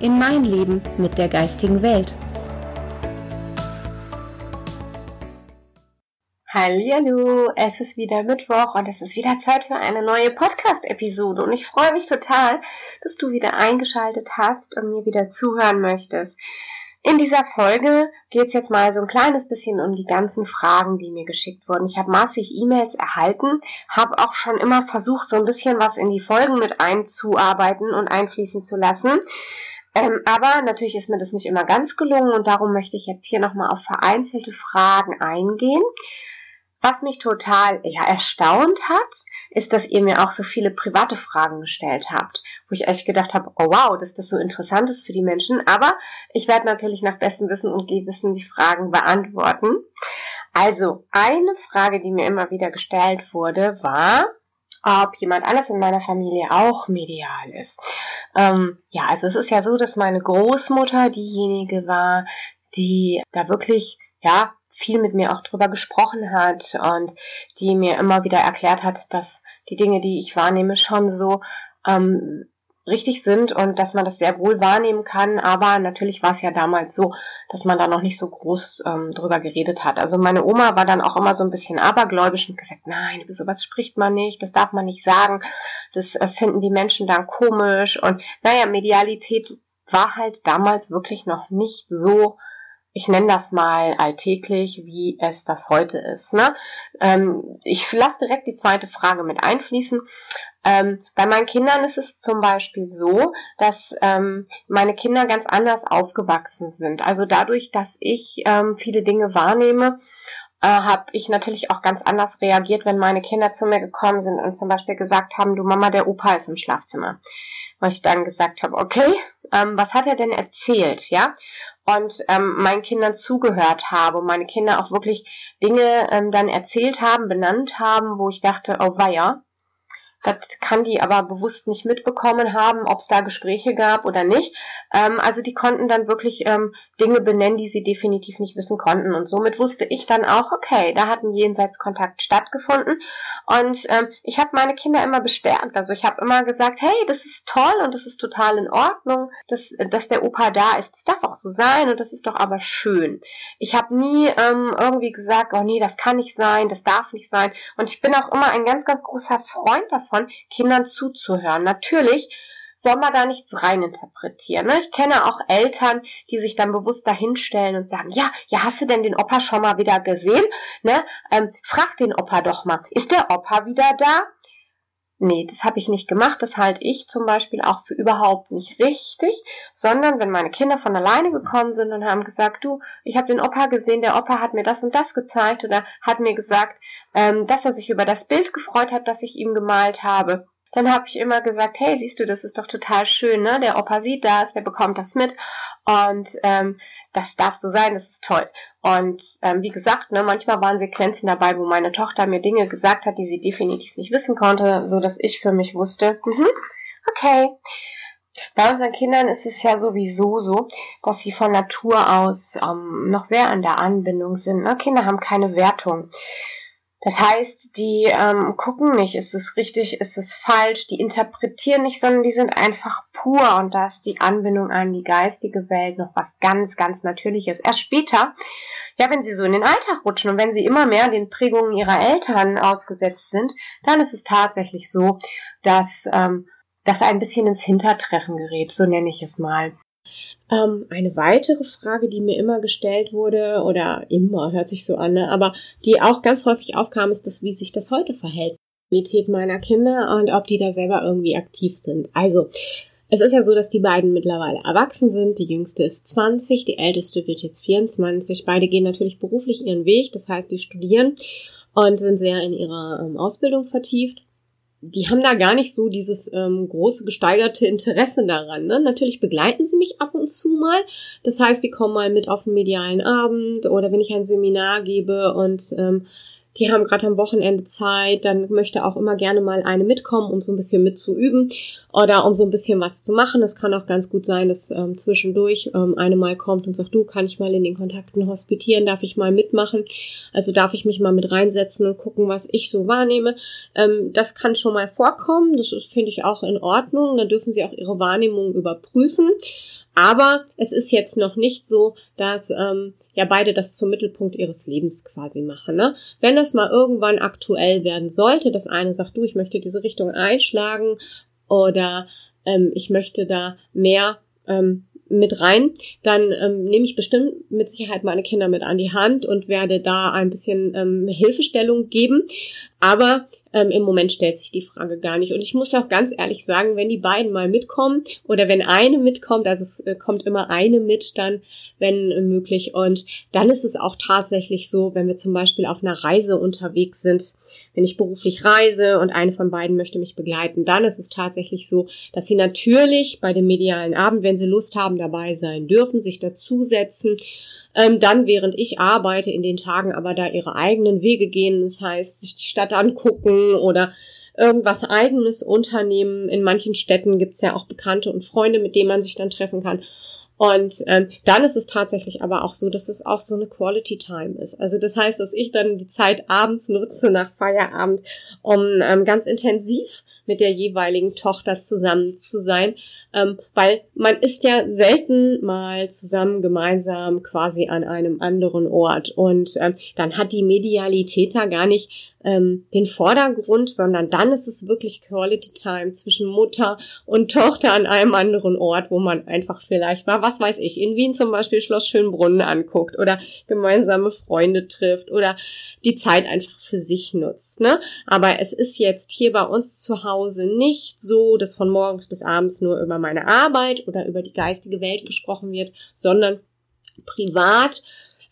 in mein Leben mit der geistigen Welt. Hallo, es ist wieder Mittwoch und es ist wieder Zeit für eine neue Podcast-Episode und ich freue mich total, dass du wieder eingeschaltet hast und mir wieder zuhören möchtest. In dieser Folge geht es jetzt mal so ein kleines bisschen um die ganzen Fragen, die mir geschickt wurden. Ich habe massig E-Mails erhalten, habe auch schon immer versucht, so ein bisschen was in die Folgen mit einzuarbeiten und einfließen zu lassen. Ähm, aber natürlich ist mir das nicht immer ganz gelungen und darum möchte ich jetzt hier nochmal auf vereinzelte Fragen eingehen. Was mich total ja, erstaunt hat, ist, dass ihr mir auch so viele private Fragen gestellt habt, wo ich echt gedacht habe, oh wow, dass das so interessant ist für die Menschen. Aber ich werde natürlich nach bestem Wissen und Gewissen die Fragen beantworten. Also, eine Frage, die mir immer wieder gestellt wurde, war, ob jemand anders in meiner Familie auch medial ist. Ähm, ja, also es ist ja so, dass meine Großmutter diejenige war, die da wirklich, ja, viel mit mir auch drüber gesprochen hat und die mir immer wieder erklärt hat, dass die Dinge, die ich wahrnehme, schon so ähm, richtig sind und dass man das sehr wohl wahrnehmen kann. Aber natürlich war es ja damals so, dass man da noch nicht so groß ähm, drüber geredet hat. Also meine Oma war dann auch immer so ein bisschen abergläubisch und gesagt, nein, über sowas spricht man nicht, das darf man nicht sagen, das äh, finden die Menschen dann komisch. Und naja, Medialität war halt damals wirklich noch nicht so ich nenne das mal alltäglich, wie es das heute ist. Ne? Ähm, ich lasse direkt die zweite Frage mit einfließen. Ähm, bei meinen Kindern ist es zum Beispiel so, dass ähm, meine Kinder ganz anders aufgewachsen sind. Also dadurch, dass ich ähm, viele Dinge wahrnehme, äh, habe ich natürlich auch ganz anders reagiert, wenn meine Kinder zu mir gekommen sind und zum Beispiel gesagt haben, du Mama, der Opa ist im Schlafzimmer. Und ich dann gesagt habe, okay, ähm, was hat er denn erzählt, ja? und ähm, meinen Kindern zugehört habe, meine Kinder auch wirklich Dinge ähm, dann erzählt haben, benannt haben, wo ich dachte, oh weia, das kann die aber bewusst nicht mitbekommen haben, ob es da Gespräche gab oder nicht. Ähm, also die konnten dann wirklich ähm, Dinge benennen, die sie definitiv nicht wissen konnten. Und somit wusste ich dann auch, okay, da hat ein Jenseitskontakt stattgefunden. Und ähm, ich habe meine Kinder immer bestärkt. Also ich habe immer gesagt, hey, das ist toll und das ist total in Ordnung, dass, dass der Opa da ist. Das darf auch so sein und das ist doch aber schön. Ich habe nie ähm, irgendwie gesagt, oh nee, das kann nicht sein, das darf nicht sein. Und ich bin auch immer ein ganz, ganz großer Freund davon, Kindern zuzuhören. Natürlich soll man da nichts reininterpretieren. Ne? Ich kenne auch Eltern, die sich dann bewusst dahinstellen und sagen, ja, ja, hast du denn den Opa schon mal wieder gesehen? Ne? Ähm, frag den Opa doch mal, ist der Opa wieder da? Nee, das habe ich nicht gemacht. Das halte ich zum Beispiel auch für überhaupt nicht richtig, sondern wenn meine Kinder von alleine gekommen sind und haben gesagt, du, ich habe den Opa gesehen, der Opa hat mir das und das gezeigt oder hat mir gesagt, ähm, dass er sich über das Bild gefreut hat, das ich ihm gemalt habe, dann habe ich immer gesagt, hey, siehst du, das ist doch total schön, ne? Der Opa sieht das, der bekommt das mit und ähm, das darf so sein, das ist toll. Und ähm, wie gesagt, ne, manchmal waren Sequenzen dabei, wo meine Tochter mir Dinge gesagt hat, die sie definitiv nicht wissen konnte, so dass ich für mich wusste, mhm, okay. Bei unseren Kindern ist es ja sowieso so, dass sie von Natur aus ähm, noch sehr an der Anbindung sind. Ne? Kinder haben keine Wertung. Das heißt, die ähm, gucken nicht, ist es richtig, ist es falsch, die interpretieren nicht, sondern die sind einfach pur und da ist die Anbindung an die geistige Welt noch was ganz, ganz Natürliches. Erst später, ja, wenn sie so in den Alltag rutschen und wenn sie immer mehr den Prägungen ihrer Eltern ausgesetzt sind, dann ist es tatsächlich so, dass ähm, das ein bisschen ins Hintertreffen gerät, so nenne ich es mal. Ähm, eine weitere Frage, die mir immer gestellt wurde, oder immer hört sich so an, ne, aber die auch ganz häufig aufkam, ist das, wie sich das heute verhält. Qualität meiner Kinder und ob die da selber irgendwie aktiv sind. Also, es ist ja so, dass die beiden mittlerweile erwachsen sind. Die jüngste ist 20, die älteste wird jetzt 24. Beide gehen natürlich beruflich ihren Weg, das heißt, die studieren und sind sehr in ihrer ähm, Ausbildung vertieft die haben da gar nicht so dieses ähm, große gesteigerte Interesse daran. Ne? Natürlich begleiten sie mich ab und zu mal. Das heißt, die kommen mal mit auf den medialen Abend oder wenn ich ein Seminar gebe und ähm, die haben gerade am Wochenende Zeit, dann möchte auch immer gerne mal eine mitkommen, um so ein bisschen mitzuüben oder um so ein bisschen was zu machen. Es kann auch ganz gut sein, dass ähm, zwischendurch ähm, eine mal kommt und sagt, du, kann ich mal in den Kontakten hospitieren, darf ich mal mitmachen? Also darf ich mich mal mit reinsetzen und gucken, was ich so wahrnehme. Ähm, das kann schon mal vorkommen, das finde ich, auch in Ordnung. Dann dürfen sie auch ihre Wahrnehmung überprüfen. Aber es ist jetzt noch nicht so, dass ähm, ja beide das zum Mittelpunkt ihres Lebens quasi machen. Ne? Wenn das mal irgendwann aktuell werden sollte, das eine sagt, du, ich möchte diese Richtung einschlagen oder ähm, ich möchte da mehr ähm, mit rein, dann ähm, nehme ich bestimmt mit Sicherheit meine Kinder mit an die Hand und werde da ein bisschen ähm, Hilfestellung geben. Aber ähm, Im Moment stellt sich die Frage gar nicht. Und ich muss auch ganz ehrlich sagen, wenn die beiden mal mitkommen oder wenn eine mitkommt, also es äh, kommt immer eine mit dann, wenn möglich. Und dann ist es auch tatsächlich so, wenn wir zum Beispiel auf einer Reise unterwegs sind, wenn ich beruflich reise und eine von beiden möchte mich begleiten, dann ist es tatsächlich so, dass sie natürlich bei dem medialen Abend, wenn sie Lust haben, dabei sein dürfen, sich dazusetzen ähm, dann, während ich arbeite, in den Tagen aber da ihre eigenen Wege gehen. Das heißt, sich die Stadt angucken oder irgendwas eigenes unternehmen. In manchen Städten gibt's ja auch Bekannte und Freunde, mit denen man sich dann treffen kann. Und ähm, dann ist es tatsächlich aber auch so, dass es auch so eine Quality Time ist. Also das heißt, dass ich dann die Zeit abends nutze nach Feierabend, um ähm, ganz intensiv mit der jeweiligen Tochter zusammen zu sein, ähm, weil man ist ja selten mal zusammen gemeinsam quasi an einem anderen Ort. Und ähm, dann hat die Medialität da gar nicht ähm, den Vordergrund, sondern dann ist es wirklich Quality Time zwischen Mutter und Tochter an einem anderen Ort, wo man einfach vielleicht mal, was weiß ich, in Wien zum Beispiel Schloss Schönbrunn anguckt oder gemeinsame Freunde trifft oder die Zeit einfach für sich nutzt. Ne? Aber es ist jetzt hier bei uns zu Hause nicht so, dass von morgens bis abends nur über meine Arbeit oder über die geistige Welt gesprochen wird, sondern privat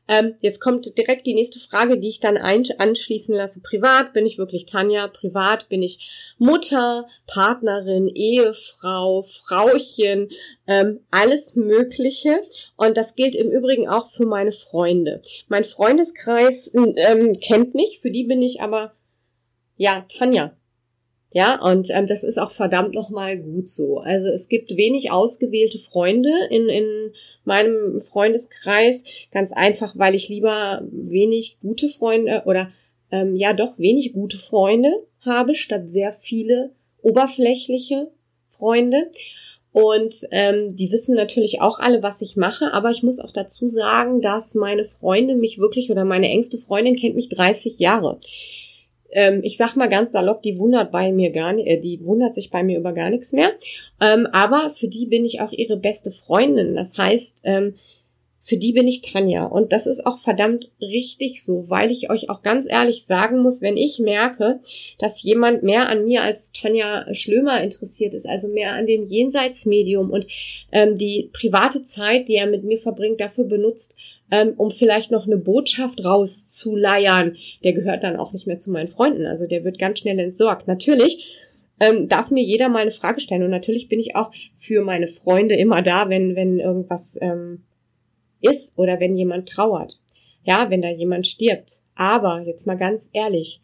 ähm, jetzt kommt direkt die nächste Frage, die ich dann anschließen lasse. Privat bin ich wirklich Tanja, privat bin ich Mutter, Partnerin, Ehefrau, Frauchen, ähm, alles Mögliche. Und das gilt im Übrigen auch für meine Freunde. Mein Freundeskreis ähm, kennt mich, für die bin ich aber, ja, Tanja. Ja, und ähm, das ist auch verdammt nochmal gut so. Also es gibt wenig ausgewählte Freunde in, in meinem Freundeskreis. Ganz einfach, weil ich lieber wenig gute Freunde oder ähm, ja doch wenig gute Freunde habe, statt sehr viele oberflächliche Freunde. Und ähm, die wissen natürlich auch alle, was ich mache, aber ich muss auch dazu sagen, dass meine Freunde mich wirklich oder meine engste Freundin kennt mich 30 Jahre ähm, ich sag mal ganz salopp, die wundert bei mir gar nicht, äh, die wundert sich bei mir über gar nichts mehr. Ähm, aber für die bin ich auch ihre beste Freundin. Das heißt, ähm, für die bin ich Tanja. Und das ist auch verdammt richtig so, weil ich euch auch ganz ehrlich sagen muss, wenn ich merke, dass jemand mehr an mir als Tanja Schlömer interessiert ist, also mehr an dem Jenseitsmedium und ähm, die private Zeit, die er mit mir verbringt, dafür benutzt, ähm, um vielleicht noch eine Botschaft rauszuleiern. Der gehört dann auch nicht mehr zu meinen Freunden. Also der wird ganz schnell entsorgt. Natürlich ähm, darf mir jeder mal eine Frage stellen. Und natürlich bin ich auch für meine Freunde immer da, wenn, wenn irgendwas ähm, ist oder wenn jemand trauert. Ja, wenn da jemand stirbt. Aber jetzt mal ganz ehrlich,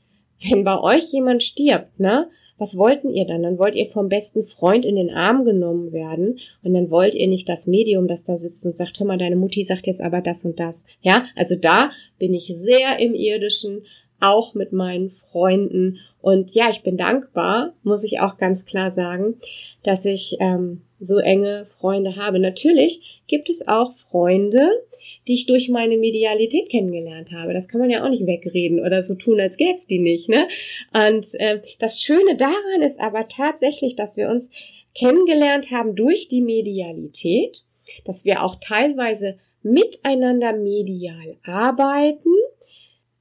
wenn bei euch jemand stirbt, ne, was wollten ihr dann? Dann wollt ihr vom besten Freund in den Arm genommen werden und dann wollt ihr nicht das Medium, das da sitzt und sagt, hör mal, deine Mutti sagt jetzt aber das und das. Ja, also da bin ich sehr im irdischen, auch mit meinen Freunden und ja, ich bin dankbar, muss ich auch ganz klar sagen, dass ich ähm, so enge Freunde habe. Natürlich gibt es auch Freunde, die ich durch meine Medialität kennengelernt habe. Das kann man ja auch nicht wegreden oder so tun, als gäbe es die nicht. Ne? Und äh, das Schöne daran ist aber tatsächlich, dass wir uns kennengelernt haben durch die Medialität, dass wir auch teilweise miteinander medial arbeiten,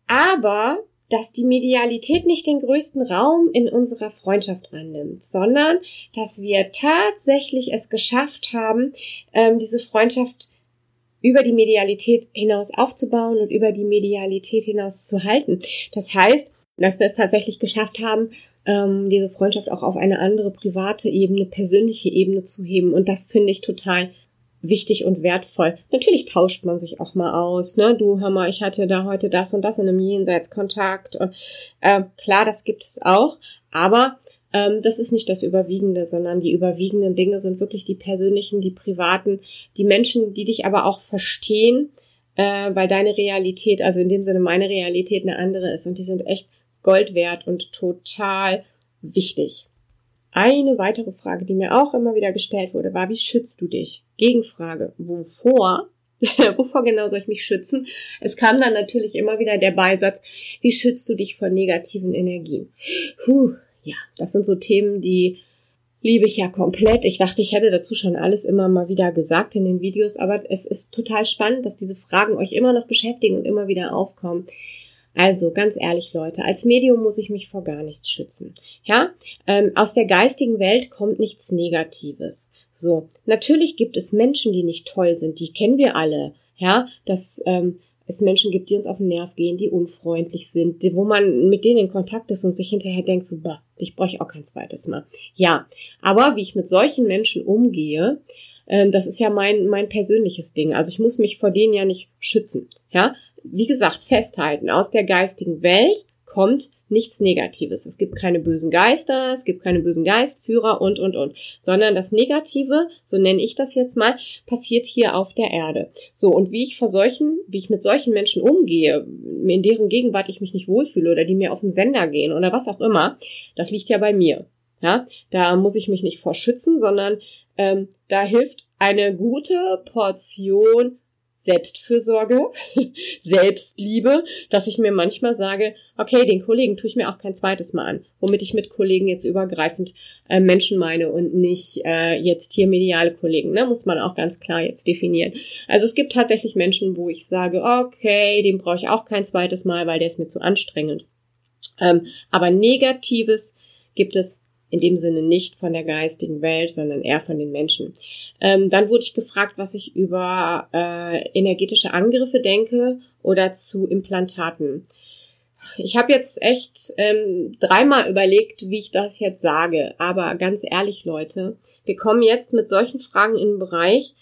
aber dass die Medialität nicht den größten Raum in unserer Freundschaft annimmt, sondern dass wir tatsächlich es geschafft haben, ähm, diese Freundschaft über die Medialität hinaus aufzubauen und über die Medialität hinaus zu halten. Das heißt, dass wir es tatsächlich geschafft haben, ähm, diese Freundschaft auch auf eine andere private Ebene, persönliche Ebene zu heben. Und das finde ich total wichtig und wertvoll. Natürlich tauscht man sich auch mal aus, ne? Du, hör mal, ich hatte da heute das und das in einem Jenseitskontakt. Und, äh, klar, das gibt es auch, aber ähm, das ist nicht das Überwiegende, sondern die überwiegenden Dinge sind wirklich die persönlichen, die privaten, die Menschen, die dich aber auch verstehen, äh, weil deine Realität, also in dem Sinne meine Realität eine andere ist und die sind echt Gold wert und total wichtig. Eine weitere Frage, die mir auch immer wieder gestellt wurde, war, wie schützt du dich? Gegenfrage, wovor? wovor genau soll ich mich schützen? Es kam dann natürlich immer wieder der Beisatz, wie schützt du dich vor negativen Energien? Puh, ja, das sind so Themen, die liebe ich ja komplett. Ich dachte, ich hätte dazu schon alles immer mal wieder gesagt in den Videos, aber es ist total spannend, dass diese Fragen euch immer noch beschäftigen und immer wieder aufkommen. Also ganz ehrlich, Leute, als Medium muss ich mich vor gar nichts schützen. Ja, ähm, aus der geistigen Welt kommt nichts Negatives. So, natürlich gibt es Menschen, die nicht toll sind. Die kennen wir alle. Ja, dass ähm, es Menschen gibt, die uns auf den Nerv gehen, die unfreundlich sind, wo man mit denen in Kontakt ist und sich hinterher denkt, so, bah, ich brauche auch kein zweites Mal. Ja, aber wie ich mit solchen Menschen umgehe, ähm, das ist ja mein mein persönliches Ding. Also ich muss mich vor denen ja nicht schützen. Ja, wie gesagt, festhalten, aus der geistigen Welt kommt nichts Negatives. Es gibt keine bösen Geister, es gibt keine bösen Geistführer und, und, und. Sondern das Negative, so nenne ich das jetzt mal, passiert hier auf der Erde. So, und wie ich vor solchen, wie ich mit solchen Menschen umgehe, in deren Gegenwart ich mich nicht wohlfühle oder die mir auf den Sender gehen oder was auch immer, das liegt ja bei mir. Ja, da muss ich mich nicht vor schützen, sondern ähm, da hilft eine gute Portion Selbstfürsorge, Selbstliebe, dass ich mir manchmal sage, okay, den Kollegen tue ich mir auch kein zweites Mal an, womit ich mit Kollegen jetzt übergreifend äh, Menschen meine und nicht äh, jetzt hier mediale Kollegen, ne, muss man auch ganz klar jetzt definieren. Also es gibt tatsächlich Menschen, wo ich sage, okay, den brauche ich auch kein zweites Mal, weil der ist mir zu anstrengend. Ähm, aber Negatives gibt es in dem Sinne nicht von der geistigen Welt, sondern eher von den Menschen. Ähm, dann wurde ich gefragt, was ich über äh, energetische Angriffe denke oder zu Implantaten. Ich habe jetzt echt ähm, dreimal überlegt, wie ich das jetzt sage. Aber ganz ehrlich, Leute, wir kommen jetzt mit solchen Fragen in einen Bereich,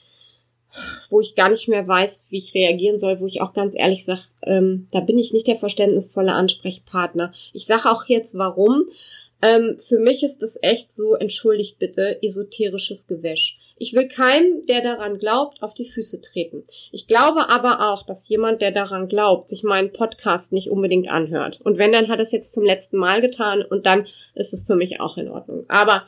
wo ich gar nicht mehr weiß, wie ich reagieren soll, wo ich auch ganz ehrlich sage, ähm, da bin ich nicht der verständnisvolle Ansprechpartner. Ich sage auch jetzt warum. Ähm, für mich ist das echt so, entschuldigt bitte, esoterisches Gewäsch. Ich will keinem, der daran glaubt, auf die Füße treten. Ich glaube aber auch, dass jemand, der daran glaubt, sich meinen Podcast nicht unbedingt anhört. Und wenn, dann hat es jetzt zum letzten Mal getan und dann ist es für mich auch in Ordnung. Aber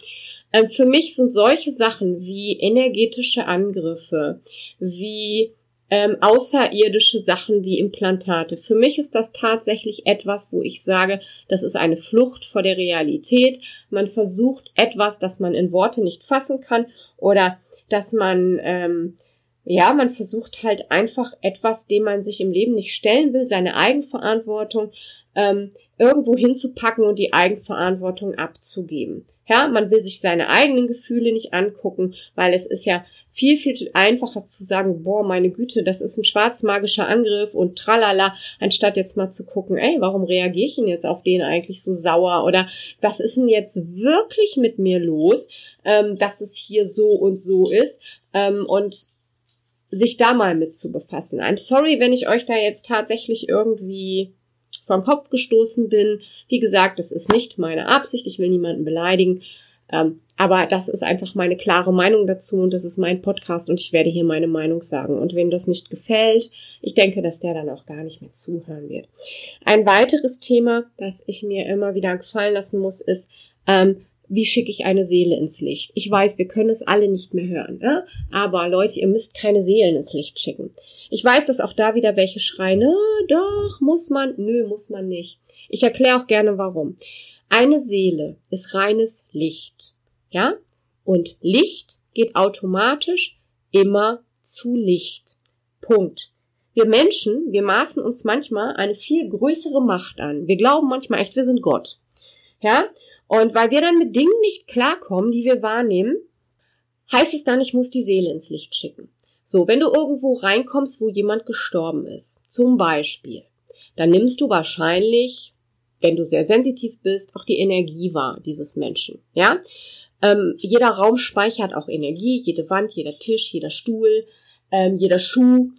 äh, für mich sind solche Sachen wie energetische Angriffe, wie ähm, außerirdische Sachen wie Implantate. Für mich ist das tatsächlich etwas, wo ich sage, das ist eine Flucht vor der Realität. Man versucht etwas, das man in Worte nicht fassen kann oder dass man ähm, ja, man versucht halt einfach etwas, dem man sich im Leben nicht stellen will, seine Eigenverantwortung ähm, irgendwo hinzupacken und die Eigenverantwortung abzugeben. Ja, man will sich seine eigenen Gefühle nicht angucken, weil es ist ja viel, viel einfacher zu sagen, boah, meine Güte, das ist ein schwarzmagischer Angriff und tralala, anstatt jetzt mal zu gucken, ey, warum reagiere ich denn jetzt auf den eigentlich so sauer oder was ist denn jetzt wirklich mit mir los, ähm, dass es hier so und so ist ähm, und sich da mal mit zu befassen. I'm sorry, wenn ich euch da jetzt tatsächlich irgendwie vom Kopf gestoßen bin. Wie gesagt, das ist nicht meine Absicht. Ich will niemanden beleidigen. Ähm, aber das ist einfach meine klare Meinung dazu und das ist mein Podcast und ich werde hier meine Meinung sagen. Und wenn das nicht gefällt, ich denke, dass der dann auch gar nicht mehr zuhören wird. Ein weiteres Thema, das ich mir immer wieder gefallen lassen muss, ist, ähm, wie schicke ich eine Seele ins Licht? Ich weiß, wir können es alle nicht mehr hören, ne? aber Leute, ihr müsst keine Seelen ins Licht schicken. Ich weiß, dass auch da wieder welche schreien, äh, doch, muss man, nö, muss man nicht. Ich erkläre auch gerne warum. Eine Seele ist reines Licht. Ja? Und Licht geht automatisch immer zu Licht. Punkt. Wir Menschen, wir maßen uns manchmal eine viel größere Macht an. Wir glauben manchmal echt, wir sind Gott. Ja? Und weil wir dann mit Dingen nicht klarkommen, die wir wahrnehmen, heißt es dann, ich muss die Seele ins Licht schicken. So, wenn du irgendwo reinkommst, wo jemand gestorben ist, zum Beispiel, dann nimmst du wahrscheinlich wenn du sehr sensitiv bist, auch die Energie wahr dieses Menschen. Ja, ähm, jeder Raum speichert auch Energie, jede Wand, jeder Tisch, jeder Stuhl, ähm, jeder Schuh.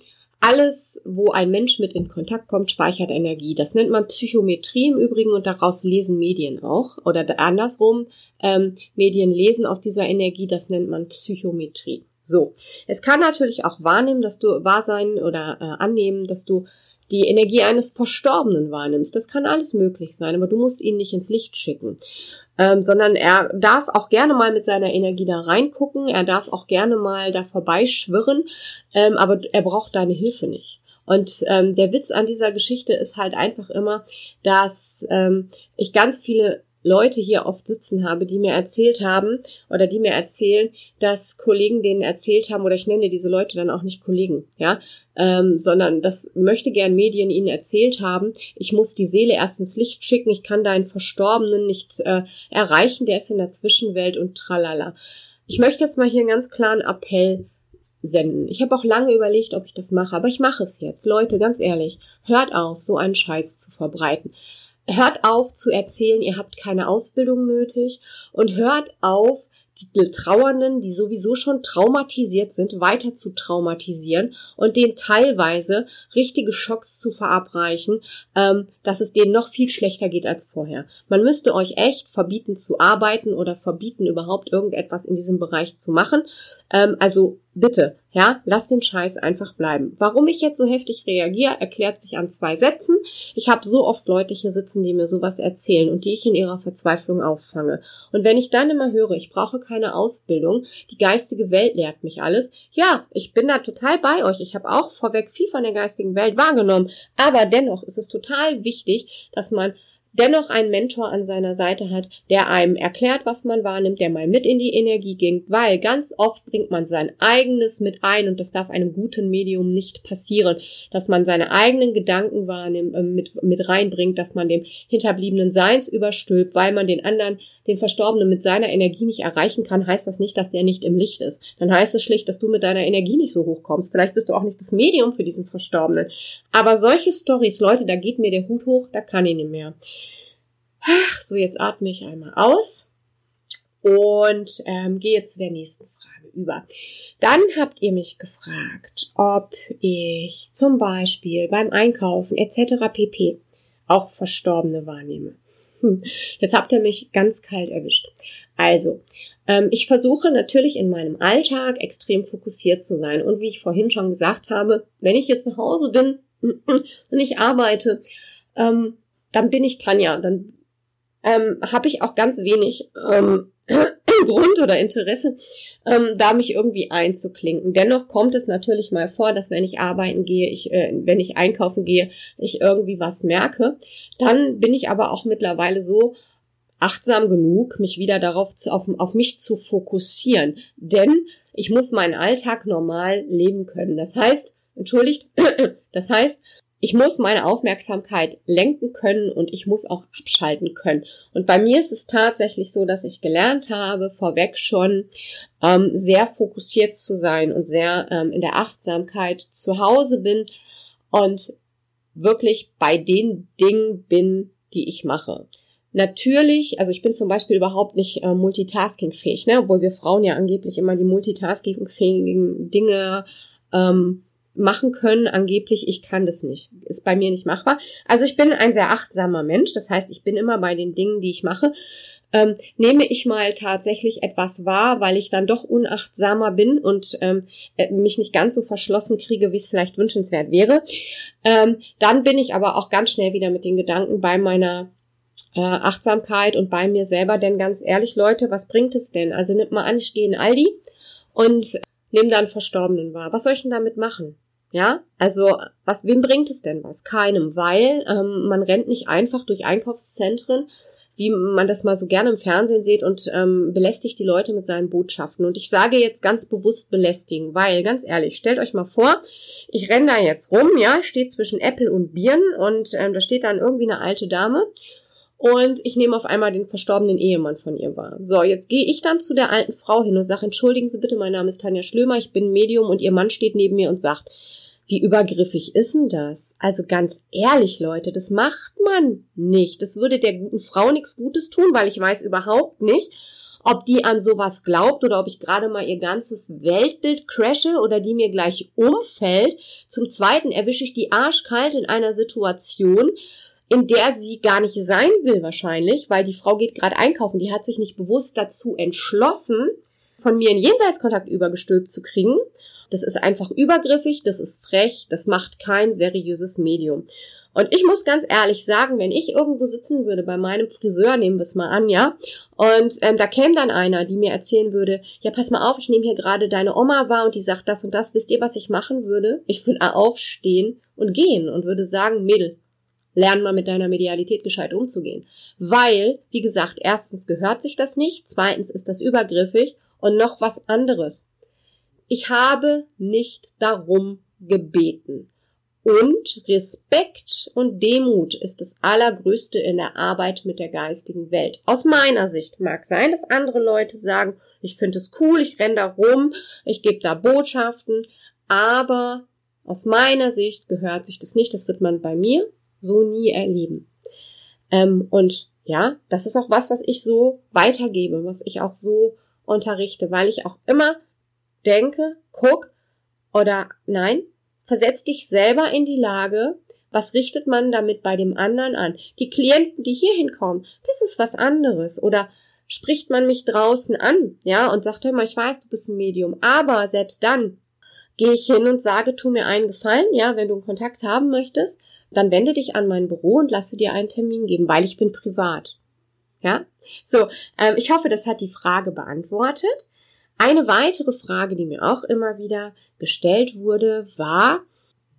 Alles, wo ein Mensch mit in Kontakt kommt, speichert Energie. Das nennt man Psychometrie im Übrigen und daraus lesen Medien auch. Oder andersrum, ähm, Medien lesen aus dieser Energie, das nennt man Psychometrie. So, es kann natürlich auch wahrnehmen, dass du wahr sein oder äh, annehmen, dass du die Energie eines Verstorbenen wahrnimmst. Das kann alles möglich sein, aber du musst ihn nicht ins Licht schicken ähm, sondern er darf auch gerne mal mit seiner Energie da reingucken, er darf auch gerne mal da vorbeischwirren, ähm, aber er braucht deine Hilfe nicht. Und ähm, der Witz an dieser Geschichte ist halt einfach immer, dass ähm, ich ganz viele Leute hier oft sitzen habe, die mir erzählt haben oder die mir erzählen, dass Kollegen denen erzählt haben, oder ich nenne diese Leute dann auch nicht Kollegen, ja, ähm, sondern das möchte gern Medien ihnen erzählt haben, ich muss die Seele erst ins Licht schicken, ich kann deinen Verstorbenen nicht äh, erreichen, der ist in der Zwischenwelt und tralala. Ich möchte jetzt mal hier einen ganz klaren Appell senden. Ich habe auch lange überlegt, ob ich das mache, aber ich mache es jetzt. Leute, ganz ehrlich, hört auf, so einen Scheiß zu verbreiten. Hört auf zu erzählen, ihr habt keine Ausbildung nötig und hört auf, die Trauernden, die sowieso schon traumatisiert sind, weiter zu traumatisieren und denen teilweise richtige Schocks zu verabreichen, ähm, dass es denen noch viel schlechter geht als vorher. Man müsste euch echt verbieten zu arbeiten oder verbieten überhaupt irgendetwas in diesem Bereich zu machen. Ähm, also bitte, ja, lass den Scheiß einfach bleiben. Warum ich jetzt so heftig reagiere, erklärt sich an zwei Sätzen. Ich habe so oft Leute hier sitzen, die mir sowas erzählen und die ich in ihrer Verzweiflung auffange. Und wenn ich dann immer höre, ich brauche keine Ausbildung, die geistige Welt lehrt mich alles, ja, ich bin da total bei euch. Ich habe auch vorweg viel von der geistigen Welt wahrgenommen. Aber dennoch ist es total wichtig, dass man dennoch einen Mentor an seiner Seite hat, der einem erklärt, was man wahrnimmt, der mal mit in die Energie ging, weil ganz oft bringt man sein eigenes mit ein und das darf einem guten Medium nicht passieren, dass man seine eigenen Gedanken wahrnimmt, äh, mit, mit reinbringt, dass man dem hinterbliebenen Seins überstülpt, weil man den anderen, den Verstorbenen mit seiner Energie nicht erreichen kann, heißt das nicht, dass der nicht im Licht ist. Dann heißt es schlicht, dass du mit deiner Energie nicht so hochkommst. Vielleicht bist du auch nicht das Medium für diesen Verstorbenen. Aber solche Stories, Leute, da geht mir der Hut hoch, da kann ich nicht mehr. So, jetzt atme ich einmal aus und ähm, gehe zu der nächsten Frage über. Dann habt ihr mich gefragt, ob ich zum Beispiel beim Einkaufen etc. pp. auch Verstorbene wahrnehme. Hm. Jetzt habt ihr mich ganz kalt erwischt. Also, ähm, ich versuche natürlich in meinem Alltag extrem fokussiert zu sein. Und wie ich vorhin schon gesagt habe, wenn ich hier zu Hause bin und ich arbeite, ähm, dann bin ich Tanja, dann ähm, habe ich auch ganz wenig ähm, Grund oder Interesse, ähm, da mich irgendwie einzuklinken. Dennoch kommt es natürlich mal vor, dass wenn ich arbeiten gehe, ich, äh, wenn ich einkaufen gehe, ich irgendwie was merke. Dann bin ich aber auch mittlerweile so achtsam genug, mich wieder darauf zu, auf, auf mich zu fokussieren. Denn ich muss meinen Alltag normal leben können. Das heißt, entschuldigt, das heißt, ich muss meine Aufmerksamkeit lenken können und ich muss auch abschalten können. Und bei mir ist es tatsächlich so, dass ich gelernt habe, vorweg schon ähm, sehr fokussiert zu sein und sehr ähm, in der Achtsamkeit zu Hause bin und wirklich bei den Dingen bin, die ich mache. Natürlich, also ich bin zum Beispiel überhaupt nicht äh, multitaskingfähig, ne? obwohl wir Frauen ja angeblich immer die multitaskingfähigen Dinge ähm, machen können. Angeblich, ich kann das nicht. Ist bei mir nicht machbar. Also ich bin ein sehr achtsamer Mensch. Das heißt, ich bin immer bei den Dingen, die ich mache. Ähm, nehme ich mal tatsächlich etwas wahr, weil ich dann doch unachtsamer bin und ähm, äh, mich nicht ganz so verschlossen kriege, wie es vielleicht wünschenswert wäre, ähm, dann bin ich aber auch ganz schnell wieder mit den Gedanken bei meiner äh, Achtsamkeit und bei mir selber. Denn ganz ehrlich, Leute, was bringt es denn? Also nimmt mal an, ich gehe in Aldi und nehme dann Verstorbenen wahr. Was soll ich denn damit machen? Ja, also was, wem bringt es denn was? Keinem, weil ähm, man rennt nicht einfach durch Einkaufszentren, wie man das mal so gerne im Fernsehen sieht und ähm, belästigt die Leute mit seinen Botschaften. Und ich sage jetzt ganz bewusst belästigen, weil, ganz ehrlich, stellt euch mal vor, ich renne da jetzt rum, ja, steht zwischen Apple und Birnen und ähm, da steht dann irgendwie eine alte Dame und ich nehme auf einmal den verstorbenen Ehemann von ihr wahr. So, jetzt gehe ich dann zu der alten Frau hin und sage, entschuldigen Sie bitte, mein Name ist Tanja Schlömer, ich bin Medium und Ihr Mann steht neben mir und sagt, Wie übergriffig ist denn das? Also ganz ehrlich, Leute, das macht man nicht. Das würde der guten Frau nichts Gutes tun, weil ich weiß überhaupt nicht, ob die an sowas glaubt oder ob ich gerade mal ihr ganzes Weltbild crashe oder die mir gleich umfällt. Zum Zweiten erwische ich die arschkalt in einer Situation, in der sie gar nicht sein will wahrscheinlich, weil die Frau geht gerade einkaufen, die hat sich nicht bewusst dazu entschlossen, von mir einen Jenseitskontakt übergestülpt zu kriegen. Das ist einfach übergriffig, das ist frech, das macht kein seriöses Medium. Und ich muss ganz ehrlich sagen, wenn ich irgendwo sitzen würde bei meinem Friseur, nehmen wir es mal an, ja, und ähm, da käme dann einer, die mir erzählen würde, ja, pass mal auf, ich nehme hier gerade deine Oma wahr und die sagt das und das, wisst ihr, was ich machen würde? Ich würde aufstehen und gehen und würde sagen, Mädel, lern mal mit deiner Medialität gescheit umzugehen. Weil, wie gesagt, erstens gehört sich das nicht, zweitens ist das übergriffig und noch was anderes. Ich habe nicht darum gebeten. Und Respekt und Demut ist das Allergrößte in der Arbeit mit der geistigen Welt. Aus meiner Sicht mag sein, dass andere Leute sagen, ich finde es cool, ich renne da rum, ich gebe da Botschaften, aber aus meiner Sicht gehört sich das nicht. Das wird man bei mir so nie erleben. Ähm, und ja, das ist auch was, was ich so weitergebe, was ich auch so unterrichte, weil ich auch immer denke, guck oder nein, versetz dich selber in die Lage, was richtet man damit bei dem anderen an? Die Klienten, die hier hinkommen, das ist was anderes. Oder spricht man mich draußen an, ja, und sagt, hör mal, ich weiß, du bist ein Medium, aber selbst dann gehe ich hin und sage, tu mir einen Gefallen, ja, wenn du einen Kontakt haben möchtest, dann wende dich an mein Büro und lasse dir einen Termin geben, weil ich bin privat. Ja, so, ähm, ich hoffe, das hat die Frage beantwortet. Eine weitere Frage, die mir auch immer wieder gestellt wurde, war,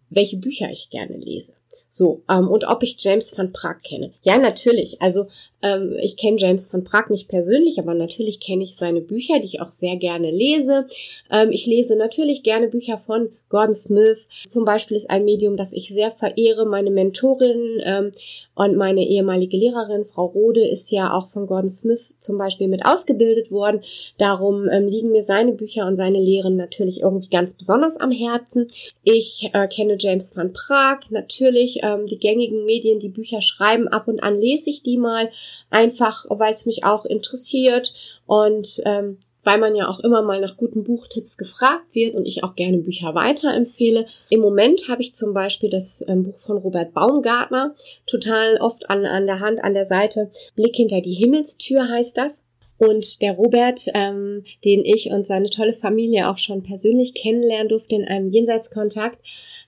welche Bücher ich gerne lese. So, ähm, und ob ich James van Praag kenne. Ja, natürlich. Also ähm, ich kenne James van Praag nicht persönlich, aber natürlich kenne ich seine Bücher, die ich auch sehr gerne lese. Ähm, ich lese natürlich gerne Bücher von Gordon Smith. Zum Beispiel ist ein Medium, das ich sehr verehre. Meine Mentorin ähm, und meine ehemalige Lehrerin, Frau Rode, ist ja auch von Gordon Smith zum Beispiel mit ausgebildet worden. Darum liegen mir seine Bücher und seine Lehren natürlich irgendwie ganz besonders am Herzen. Ich äh, kenne James van Praag natürlich. Die gängigen Medien, die Bücher schreiben, ab und an lese ich die mal einfach weil es mich auch interessiert und ähm, weil man ja auch immer mal nach guten Buchtipps gefragt wird und ich auch gerne Bücher weiterempfehle. Im Moment habe ich zum Beispiel das ähm, Buch von Robert Baumgartner total oft an, an der Hand, an der Seite. Blick hinter die Himmelstür heißt das. Und der Robert, ähm, den ich und seine tolle Familie auch schon persönlich kennenlernen durfte in einem Jenseitskontakt,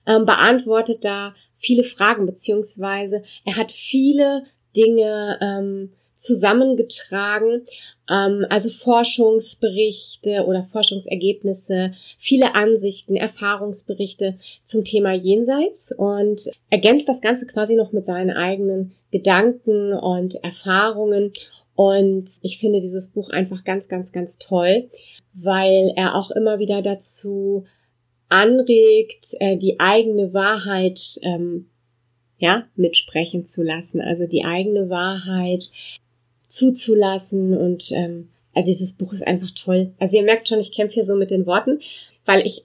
ähm, beantwortet da viele Fragen, beziehungsweise er hat viele Dinge ähm, zusammengetragen, ähm, also Forschungsberichte oder Forschungsergebnisse, viele Ansichten, Erfahrungsberichte zum Thema Jenseits und ergänzt das Ganze quasi noch mit seinen eigenen Gedanken und Erfahrungen. Und ich finde dieses Buch einfach ganz, ganz, ganz toll, weil er auch immer wieder dazu anregt, äh, die eigene Wahrheit ähm, ja, mitsprechen zu lassen, also die eigene Wahrheit zuzulassen und ähm, also dieses Buch ist einfach toll. Also ihr merkt schon, ich kämpfe hier so mit den Worten, weil ich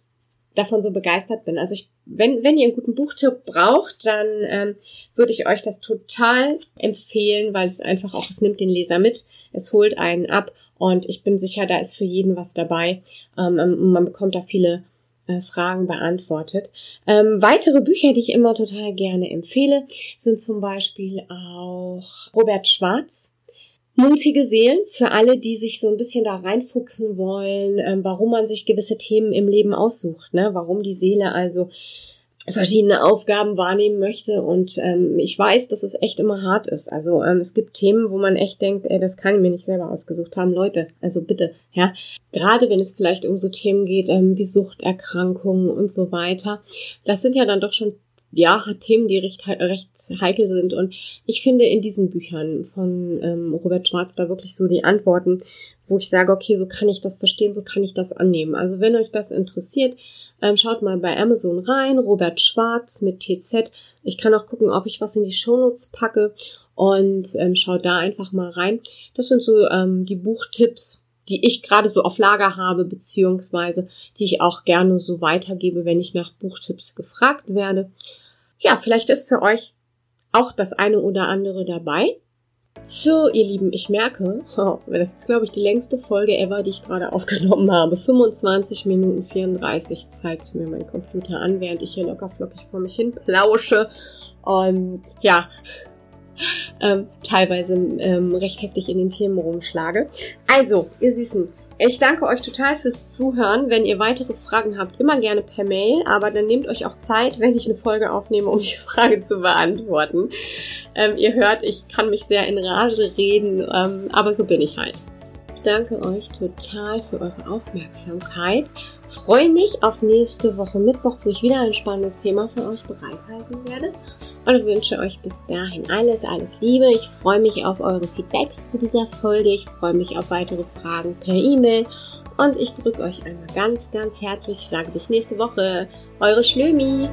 davon so begeistert bin. Also ich, wenn, wenn ihr einen guten Buchtipp braucht, dann ähm, würde ich euch das total empfehlen, weil es einfach auch, es nimmt den Leser mit, es holt einen ab und ich bin sicher, da ist für jeden was dabei. Ähm, man bekommt da viele äh, Fragen beantwortet. Ähm, weitere Bücher, die ich immer total gerne empfehle, sind zum Beispiel auch Robert Schwarz. Mutige Seelen für alle, die sich so ein bisschen da reinfuchsen wollen, ähm, warum man sich gewisse Themen im Leben aussucht, ne? warum die Seele also verschiedene Aufgaben wahrnehmen möchte. Und ähm, ich weiß, dass es echt immer hart ist. Also ähm, es gibt Themen, wo man echt denkt, ey, das kann ich mir nicht selber ausgesucht haben. Leute, also bitte, ja. Gerade wenn es vielleicht um so Themen geht, ähm, wie Suchterkrankungen und so weiter. Das sind ja dann doch schon ja, Themen, die recht, recht heikel sind. Und ich finde in diesen Büchern von ähm, Robert Schwarz da wirklich so die Antworten, wo ich sage, okay, so kann ich das verstehen, so kann ich das annehmen. Also wenn euch das interessiert, ähm, schaut mal bei Amazon rein, Robert Schwarz mit TZ. Ich kann auch gucken, ob ich was in die Shownotes packe und ähm, schaut da einfach mal rein. Das sind so ähm, die Buchtipps, die ich gerade so auf Lager habe, beziehungsweise die ich auch gerne so weitergebe, wenn ich nach Buchtipps gefragt werde. Ja, vielleicht ist für euch auch das eine oder andere dabei. So, ihr Lieben, ich merke, das ist, glaube ich, die längste Folge ever, die ich gerade aufgenommen habe. 25 Minuten 34 zeigt mir mein Computer an, während ich hier locker flockig vor mich hin plausche. Und ja, ähm, teilweise ähm, recht heftig in den Themen rumschlage. Also, ihr Süßen, ich danke euch total fürs Zuhören. Wenn ihr weitere Fragen habt, immer gerne per Mail, aber dann nehmt euch auch Zeit, wenn ich eine Folge aufnehme, um die Frage zu beantworten. Ähm, ihr hört, ich kann mich sehr in Rage reden, ähm, aber so bin ich halt. Ich danke euch total für eure Aufmerksamkeit. Freue mich auf nächste Woche Mittwoch, wo ich wieder ein spannendes Thema für euch bereithalten werde und wünsche euch bis dahin alles, alles Liebe. Ich freue mich auf eure Feedbacks zu dieser Folge. Ich freue mich auf weitere Fragen per E-Mail. Und ich drücke euch einmal ganz, ganz herzlich. Ich sage bis nächste Woche. Eure Schlömi.